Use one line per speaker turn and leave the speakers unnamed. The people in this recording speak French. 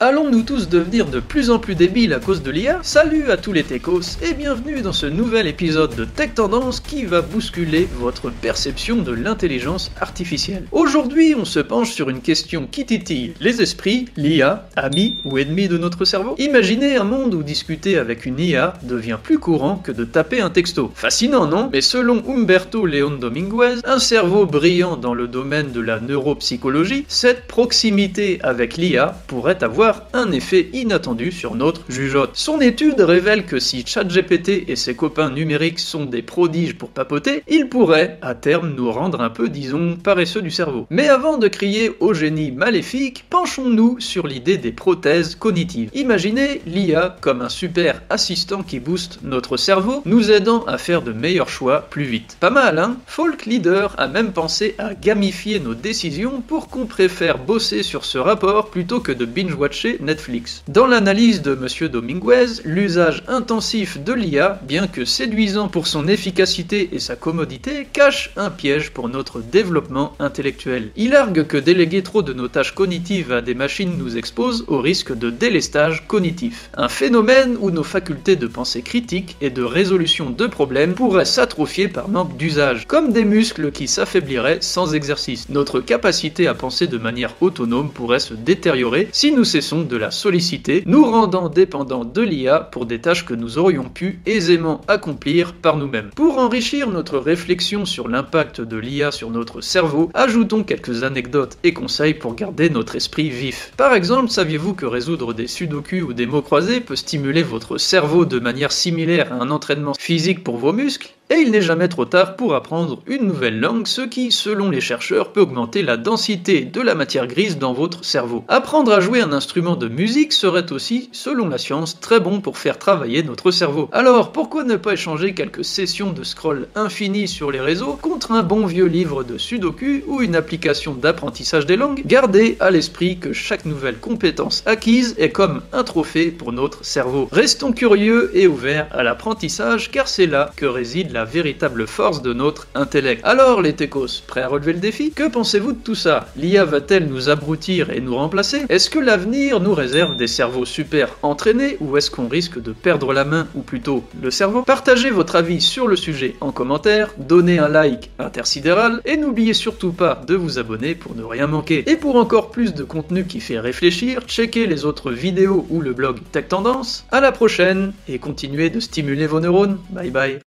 Allons-nous tous devenir de plus en plus débiles à cause de l'IA Salut à tous les techos et bienvenue dans ce nouvel épisode de Tech Tendance qui va bousculer votre perception de l'intelligence artificielle. Aujourd'hui, on se penche sur une question qui titille les esprits, l'IA, amis ou ennemis de notre cerveau. Imaginez un monde où discuter avec une IA devient plus courant que de taper un texto. Fascinant, non? Mais selon Humberto Leon Dominguez, un cerveau brillant dans le domaine de la neuropsychologie, cette proximité avec l'IA pourrait avoir un effet inattendu sur notre jugeote. Son étude révèle que si ChatGPT et ses copains numériques sont des prodiges pour papoter, ils pourraient à terme nous rendre un peu, disons, paresseux du cerveau. Mais avant de crier au génie maléfique, penchons-nous sur l'idée des prothèses cognitives. Imaginez l'IA comme un super assistant qui booste notre cerveau, nous aidant à faire de meilleurs choix plus vite. Pas mal, hein? Folk Leader a même pensé à gamifier nos décisions pour qu'on préfère bosser sur ce rapport plutôt que de binge-watch Netflix. Dans l'analyse de M. Dominguez, l'usage intensif de l'IA, bien que séduisant pour son efficacité et sa commodité, cache un piège pour notre développement intellectuel. Il argue que déléguer trop de nos tâches cognitives à des machines nous expose au risque de délestage cognitif, un phénomène où nos facultés de pensée critique et de résolution de problèmes pourraient s'atrophier par manque d'usage, comme des muscles qui s'affaibliraient sans exercice. Notre capacité à penser de manière autonome pourrait se détériorer si nous de la solliciter, nous rendant dépendants de l'IA pour des tâches que nous aurions pu aisément accomplir par nous-mêmes. Pour enrichir notre réflexion sur l'impact de l'IA sur notre cerveau, ajoutons quelques anecdotes et conseils pour garder notre esprit vif. Par exemple, saviez-vous que résoudre des sudoku ou des mots croisés peut stimuler votre cerveau de manière similaire à un entraînement physique pour vos muscles? Et il n'est jamais trop tard pour apprendre une nouvelle langue, ce qui, selon les chercheurs, peut augmenter la densité de la matière grise dans votre cerveau. Apprendre à jouer un instrument de musique serait aussi, selon la science, très bon pour faire travailler notre cerveau. Alors, pourquoi ne pas échanger quelques sessions de scroll infini sur les réseaux contre un bon vieux livre de sudoku ou une application d'apprentissage des langues? Gardez à l'esprit que chaque nouvelle compétence acquise est comme un trophée pour notre cerveau. Restons curieux et ouverts à l'apprentissage car c'est là que réside la la véritable force de notre intellect. Alors les techos, prêts à relever le défi? Que pensez-vous de tout ça? L'IA va-t-elle nous abrutir et nous remplacer? Est-ce que l'avenir nous réserve des cerveaux super entraînés ou est-ce qu'on risque de perdre la main ou plutôt le cerveau? Partagez votre avis sur le sujet en commentaire, donnez un like intersidéral et n'oubliez surtout pas de vous abonner pour ne rien manquer. Et pour encore plus de contenu qui fait réfléchir, checkez les autres vidéos ou le blog Tech Tendance. À la prochaine et continuez de stimuler vos neurones. Bye bye.